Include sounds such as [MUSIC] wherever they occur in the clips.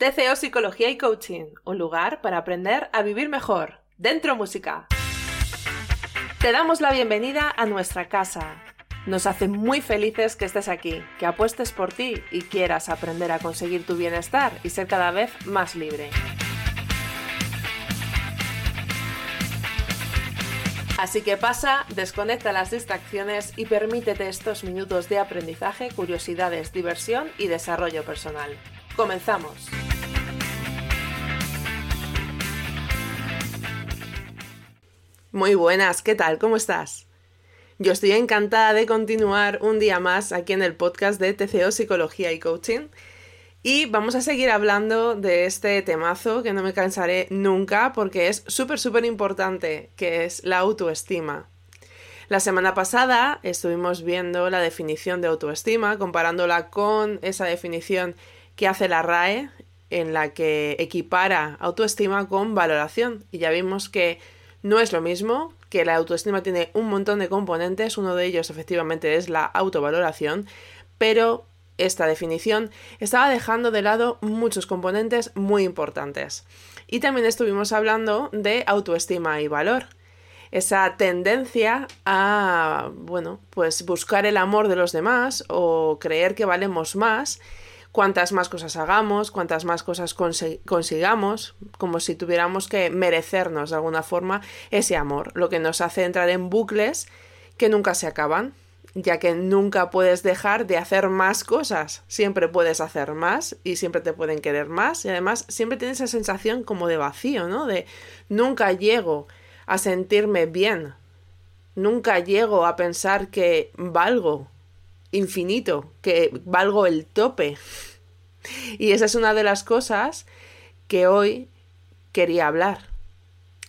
TCO Psicología y Coaching, un lugar para aprender a vivir mejor. Dentro música. Te damos la bienvenida a nuestra casa. Nos hace muy felices que estés aquí, que apuestes por ti y quieras aprender a conseguir tu bienestar y ser cada vez más libre. Así que pasa, desconecta las distracciones y permítete estos minutos de aprendizaje, curiosidades, diversión y desarrollo personal. Comenzamos. Muy buenas, ¿qué tal? ¿Cómo estás? Yo estoy encantada de continuar un día más aquí en el podcast de TCO Psicología y Coaching. Y vamos a seguir hablando de este temazo que no me cansaré nunca porque es súper, súper importante, que es la autoestima. La semana pasada estuvimos viendo la definición de autoestima, comparándola con esa definición que hace la RAE, en la que equipara autoestima con valoración. Y ya vimos que no es lo mismo, que la autoestima tiene un montón de componentes, uno de ellos efectivamente es la autovaloración, pero esta definición estaba dejando de lado muchos componentes muy importantes. Y también estuvimos hablando de autoestima y valor. Esa tendencia a, bueno, pues buscar el amor de los demás o creer que valemos más cuantas más cosas hagamos, cuantas más cosas consigamos, como si tuviéramos que merecernos de alguna forma ese amor, lo que nos hace entrar en bucles que nunca se acaban, ya que nunca puedes dejar de hacer más cosas, siempre puedes hacer más y siempre te pueden querer más y además siempre tienes esa sensación como de vacío, ¿no? De nunca llego a sentirme bien, nunca llego a pensar que valgo infinito, que valgo el tope. Y esa es una de las cosas que hoy quería hablar.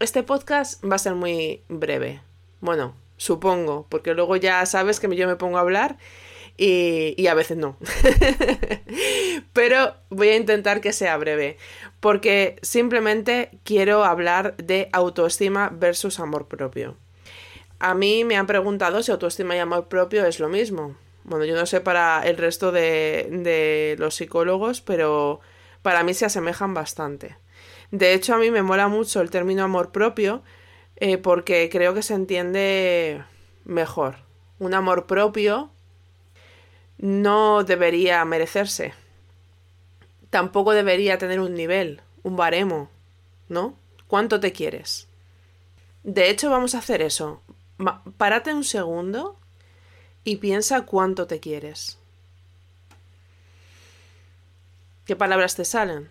Este podcast va a ser muy breve. Bueno, supongo, porque luego ya sabes que yo me pongo a hablar y, y, a veces no. [LAUGHS] Pero voy a intentar que sea breve, porque simplemente quiero hablar de autoestima versus amor propio. A mí me han preguntado si autoestima y amor propio es lo mismo. Bueno, yo no sé para el resto de, de los psicólogos, pero para mí se asemejan bastante. De hecho, a mí me mola mucho el término amor propio eh, porque creo que se entiende mejor. Un amor propio no debería merecerse. Tampoco debería tener un nivel, un baremo, ¿no? ¿Cuánto te quieres? De hecho, vamos a hacer eso. Párate un segundo y piensa cuánto te quieres. ¿Qué palabras te salen?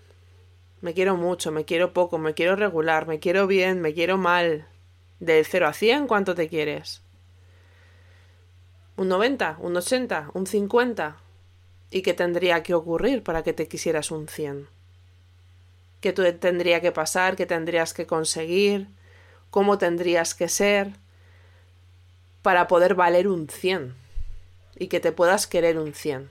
Me quiero mucho, me quiero poco, me quiero regular, me quiero bien, me quiero mal. De 0 a 100, ¿cuánto te quieres? ¿Un 90? ¿Un 80? ¿Un 50? ¿Y qué tendría que ocurrir para que te quisieras un 100? ¿Qué tendría que pasar? ¿Qué tendrías que conseguir? ¿Cómo tendrías que ser para poder valer un 100? Y que te puedas querer un 100.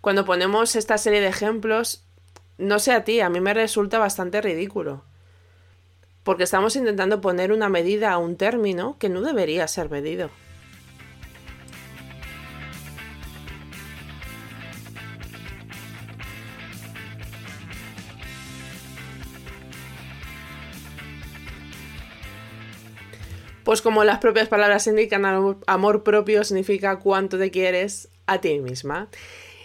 Cuando ponemos esta serie de ejemplos, no sé a ti, a mí me resulta bastante ridículo. Porque estamos intentando poner una medida a un término que no debería ser medido. Pues como las propias palabras indican, amor propio significa cuánto te quieres a ti misma.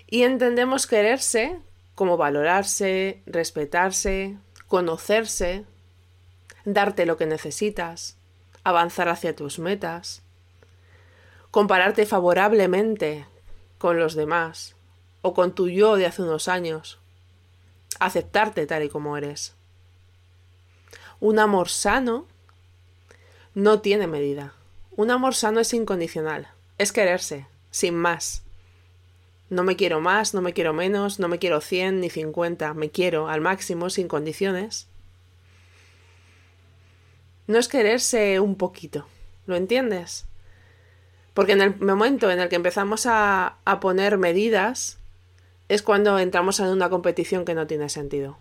Y entendemos quererse como valorarse, respetarse, conocerse, darte lo que necesitas, avanzar hacia tus metas, compararte favorablemente con los demás o con tu yo de hace unos años, aceptarte tal y como eres. Un amor sano no tiene medida. Un amor sano es incondicional, es quererse, sin más. No me quiero más, no me quiero menos, no me quiero 100 ni 50, me quiero al máximo, sin condiciones. No es quererse un poquito, ¿lo entiendes? Porque en el momento en el que empezamos a, a poner medidas es cuando entramos en una competición que no tiene sentido.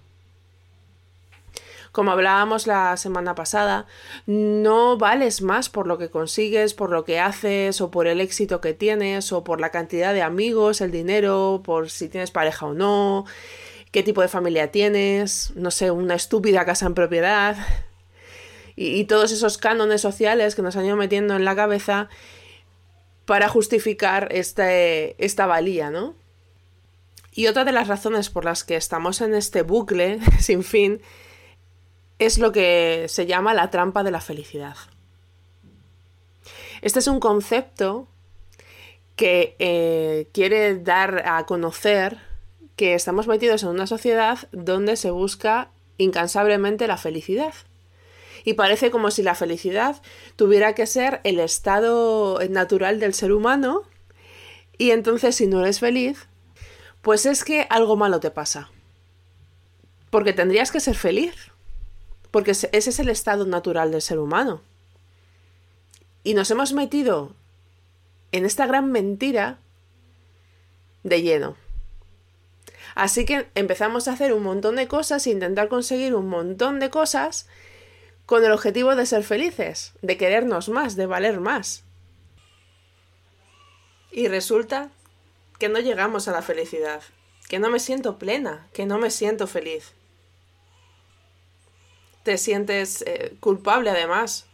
Como hablábamos la semana pasada, no vales más por lo que consigues, por lo que haces, o por el éxito que tienes, o por la cantidad de amigos, el dinero, por si tienes pareja o no, qué tipo de familia tienes, no sé, una estúpida casa en propiedad. Y, todos esos cánones sociales que nos han ido metiendo en la cabeza para justificar este, esta valía, ¿no? Y otra de las razones por las que estamos en este bucle [LAUGHS] sin fin es lo que se llama la trampa de la felicidad. Este es un concepto que eh, quiere dar a conocer que estamos metidos en una sociedad donde se busca incansablemente la felicidad. Y parece como si la felicidad tuviera que ser el estado natural del ser humano y entonces si no eres feliz, pues es que algo malo te pasa. Porque tendrías que ser feliz. Porque ese es el estado natural del ser humano. Y nos hemos metido en esta gran mentira de lleno. Así que empezamos a hacer un montón de cosas e intentar conseguir un montón de cosas con el objetivo de ser felices, de querernos más, de valer más. Y resulta que no llegamos a la felicidad, que no me siento plena, que no me siento feliz. Te sientes eh, culpable además,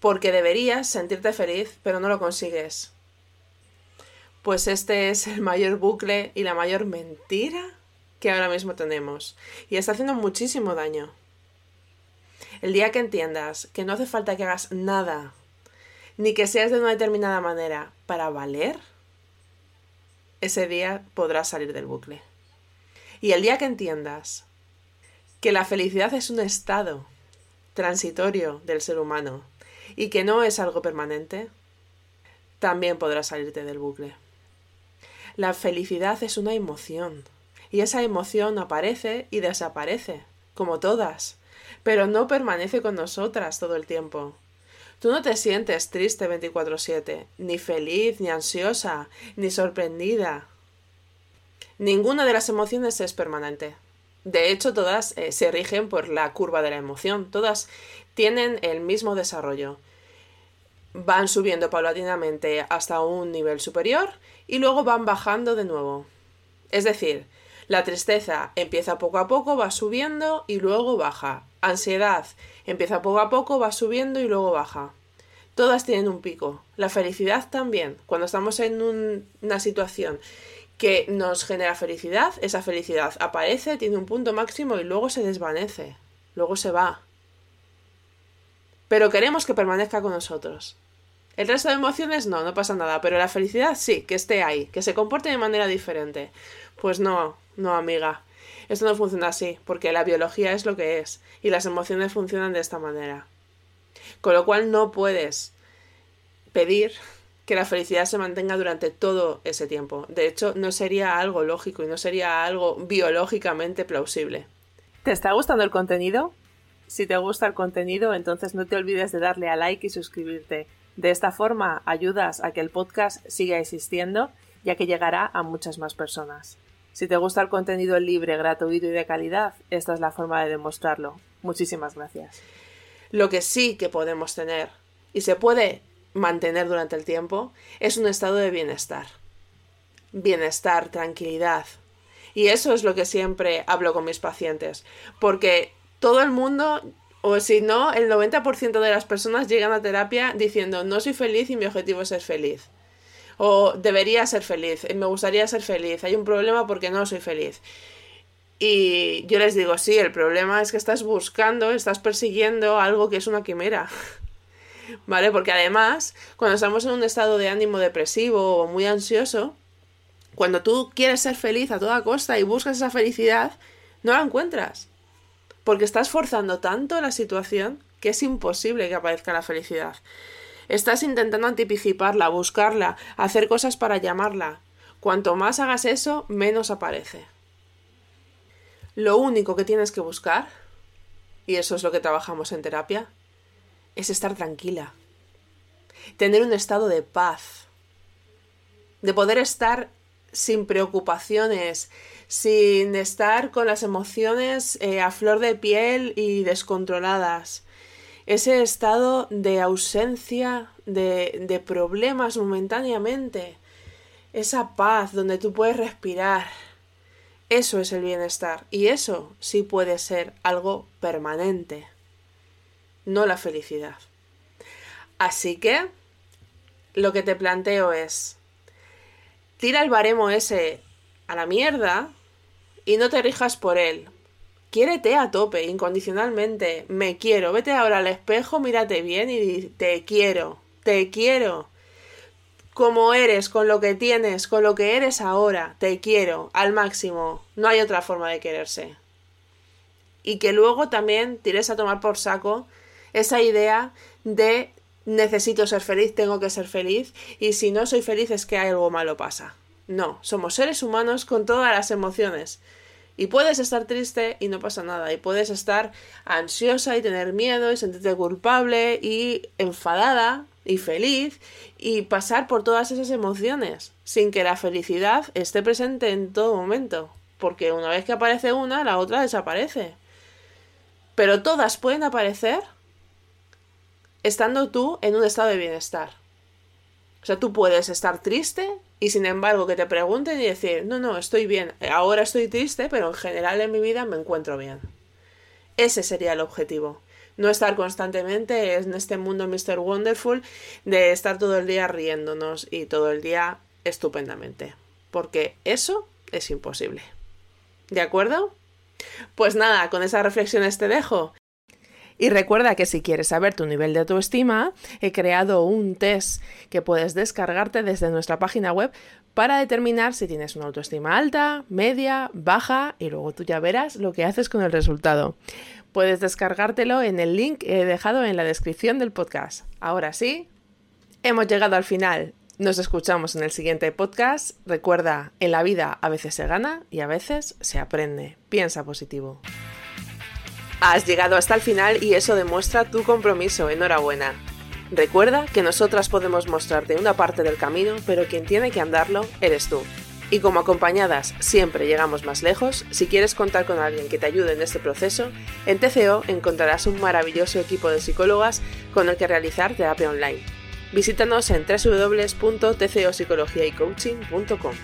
porque deberías sentirte feliz, pero no lo consigues. Pues este es el mayor bucle y la mayor mentira que ahora mismo tenemos. Y está haciendo muchísimo daño. El día que entiendas que no hace falta que hagas nada, ni que seas de una determinada manera para valer, ese día podrás salir del bucle. Y el día que entiendas que la felicidad es un estado transitorio del ser humano y que no es algo permanente, también podrás salirte del bucle. La felicidad es una emoción y esa emoción aparece y desaparece, como todas, pero no permanece con nosotras todo el tiempo. Tú no te sientes triste 24/7, ni feliz, ni ansiosa, ni sorprendida. Ninguna de las emociones es permanente. De hecho, todas eh, se rigen por la curva de la emoción. Todas tienen el mismo desarrollo. Van subiendo paulatinamente hasta un nivel superior y luego van bajando de nuevo. Es decir, la tristeza empieza poco a poco, va subiendo y luego baja. Ansiedad empieza poco a poco, va subiendo y luego baja. Todas tienen un pico. La felicidad también. Cuando estamos en una situación que nos genera felicidad, esa felicidad aparece, tiene un punto máximo y luego se desvanece. Luego se va. Pero queremos que permanezca con nosotros. El resto de emociones no, no pasa nada, pero la felicidad sí, que esté ahí, que se comporte de manera diferente. Pues no, no, amiga. Esto no funciona así, porque la biología es lo que es, y las emociones funcionan de esta manera. Con lo cual no puedes pedir que la felicidad se mantenga durante todo ese tiempo. De hecho, no sería algo lógico y no sería algo biológicamente plausible. ¿Te está gustando el contenido? Si te gusta el contenido, entonces no te olvides de darle a like y suscribirte. De esta forma ayudas a que el podcast siga existiendo ya que llegará a muchas más personas. Si te gusta el contenido libre, gratuito y de calidad, esta es la forma de demostrarlo. Muchísimas gracias. Lo que sí que podemos tener, y se puede mantener durante el tiempo, es un estado de bienestar. Bienestar, tranquilidad. Y eso es lo que siempre hablo con mis pacientes, porque todo el mundo, o si no, el 90% de las personas llegan a terapia diciendo no soy feliz y mi objetivo es ser feliz o debería ser feliz, me gustaría ser feliz, hay un problema porque no soy feliz. Y yo les digo, sí, el problema es que estás buscando, estás persiguiendo algo que es una quimera. [LAUGHS] ¿Vale? Porque además, cuando estamos en un estado de ánimo depresivo o muy ansioso, cuando tú quieres ser feliz a toda costa y buscas esa felicidad, no la encuentras. Porque estás forzando tanto la situación que es imposible que aparezca la felicidad. Estás intentando anticiparla, buscarla, hacer cosas para llamarla. Cuanto más hagas eso, menos aparece. Lo único que tienes que buscar, y eso es lo que trabajamos en terapia, es estar tranquila. Tener un estado de paz. De poder estar sin preocupaciones, sin estar con las emociones eh, a flor de piel y descontroladas. Ese estado de ausencia de, de problemas momentáneamente. Esa paz donde tú puedes respirar. Eso es el bienestar. Y eso sí puede ser algo permanente. No la felicidad. Así que lo que te planteo es, tira el baremo ese a la mierda y no te rijas por él. Quiérete a tope, incondicionalmente. Me quiero. Vete ahora al espejo, mírate bien y te quiero. Te quiero. Como eres, con lo que tienes, con lo que eres ahora. Te quiero. Al máximo. No hay otra forma de quererse. Y que luego también tires a tomar por saco esa idea de necesito ser feliz, tengo que ser feliz, y si no soy feliz es que algo malo pasa. No, somos seres humanos con todas las emociones. Y puedes estar triste y no pasa nada. Y puedes estar ansiosa y tener miedo y sentirte culpable y enfadada y feliz y pasar por todas esas emociones sin que la felicidad esté presente en todo momento. Porque una vez que aparece una, la otra desaparece. Pero todas pueden aparecer estando tú en un estado de bienestar. O sea, tú puedes estar triste y sin embargo que te pregunten y decir, no, no, estoy bien, ahora estoy triste, pero en general en mi vida me encuentro bien. Ese sería el objetivo. No estar constantemente en este mundo Mr. Wonderful de estar todo el día riéndonos y todo el día estupendamente. Porque eso es imposible. ¿De acuerdo? Pues nada, con esas reflexiones te dejo. Y recuerda que si quieres saber tu nivel de autoestima, he creado un test que puedes descargarte desde nuestra página web para determinar si tienes una autoestima alta, media, baja y luego tú ya verás lo que haces con el resultado. Puedes descargártelo en el link que he dejado en la descripción del podcast. Ahora sí, hemos llegado al final. Nos escuchamos en el siguiente podcast. Recuerda, en la vida a veces se gana y a veces se aprende. Piensa positivo. Has llegado hasta el final y eso demuestra tu compromiso. Enhorabuena. Recuerda que nosotras podemos mostrarte una parte del camino, pero quien tiene que andarlo eres tú. Y como acompañadas siempre llegamos más lejos, si quieres contar con alguien que te ayude en este proceso, en TCO encontrarás un maravilloso equipo de psicólogas con el que realizar terapia online. Visítanos en www.tcopsicologiaycoaching.com.